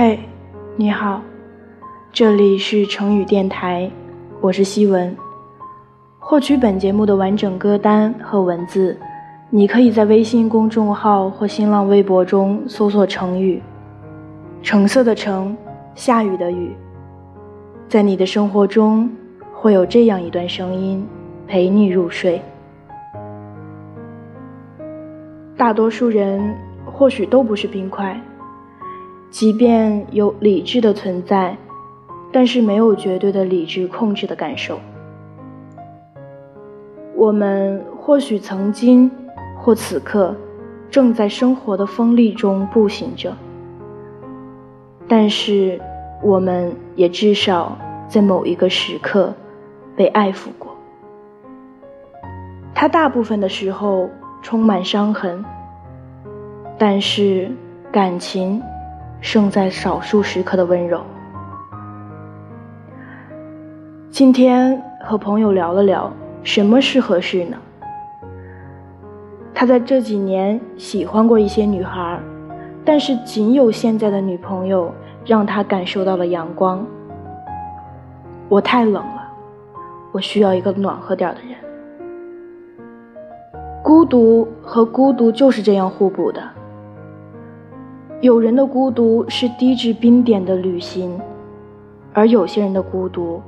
嘿，你好，这里是成语电台，我是西文。获取本节目的完整歌单和文字，你可以在微信公众号或新浪微博中搜索“成语”，橙色的橙，下雨的雨。在你的生活中，会有这样一段声音陪你入睡。大多数人或许都不是冰块。即便有理智的存在，但是没有绝对的理智控制的感受。我们或许曾经或此刻正在生活的锋利中步行着，但是我们也至少在某一个时刻被爱抚过。它大部分的时候充满伤痕，但是感情。胜在少数时刻的温柔。今天和朋友聊了聊，什么是合适呢？他在这几年喜欢过一些女孩，但是仅有现在的女朋友让他感受到了阳光。我太冷了，我需要一个暖和点的人。孤独和孤独就是这样互补的。有人的孤独是低至冰点的旅行，而有些人的孤独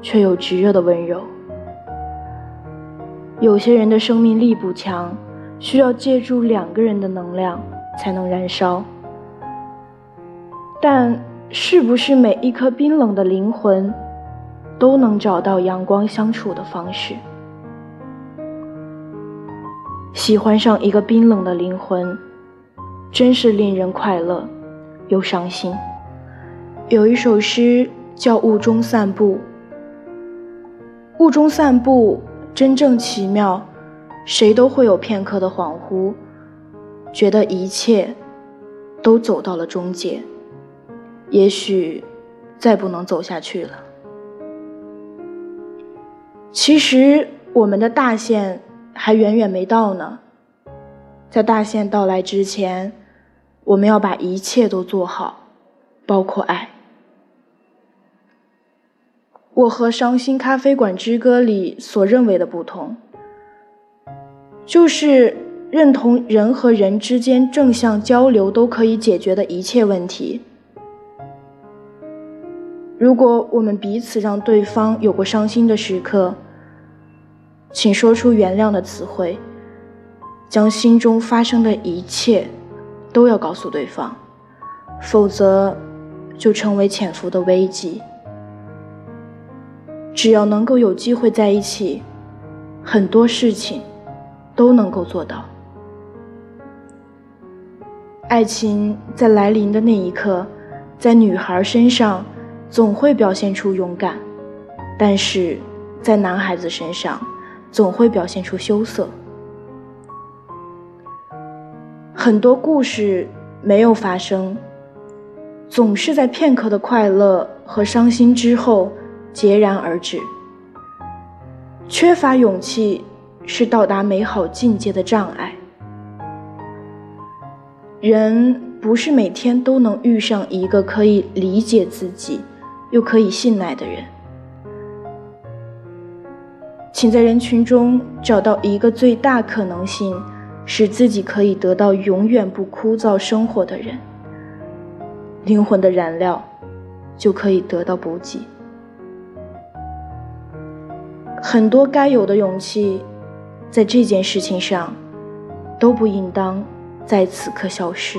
却有炙热的温柔。有些人的生命力不强，需要借助两个人的能量才能燃烧。但是不是每一颗冰冷的灵魂都能找到阳光相处的方式？喜欢上一个冰冷的灵魂。真是令人快乐又伤心。有一首诗叫《雾中散步》，雾中散步真正奇妙，谁都会有片刻的恍惚，觉得一切都走到了终结，也许再不能走下去了。其实我们的大限还远远没到呢，在大限到来之前。我们要把一切都做好，包括爱。我和《伤心咖啡馆之歌》里所认为的不同，就是认同人和人之间正向交流都可以解决的一切问题。如果我们彼此让对方有过伤心的时刻，请说出原谅的词汇，将心中发生的一切。都要告诉对方，否则就成为潜伏的危机。只要能够有机会在一起，很多事情都能够做到。爱情在来临的那一刻，在女孩身上总会表现出勇敢，但是在男孩子身上总会表现出羞涩。很多故事没有发生，总是在片刻的快乐和伤心之后戛然而止。缺乏勇气是到达美好境界的障碍。人不是每天都能遇上一个可以理解自己又可以信赖的人。请在人群中找到一个最大可能性。使自己可以得到永远不枯燥生活的人，灵魂的燃料就可以得到补给。很多该有的勇气，在这件事情上都不应当在此刻消失。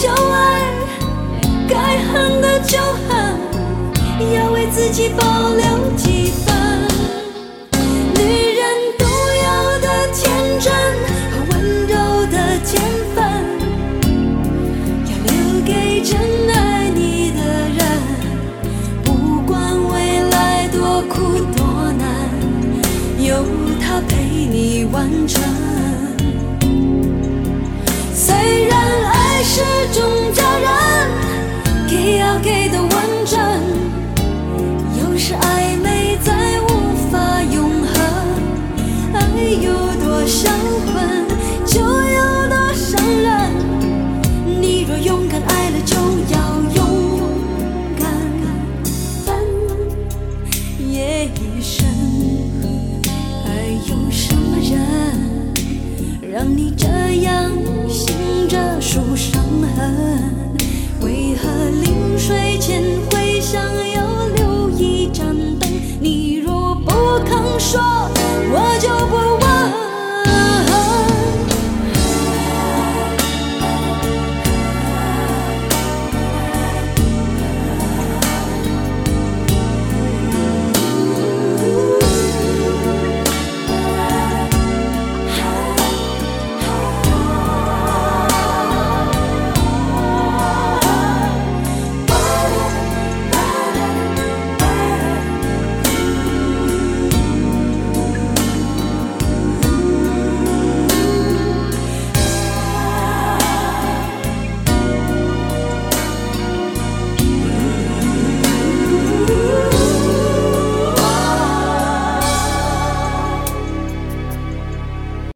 就爱，该恨的就恨，要为自己保留几爱是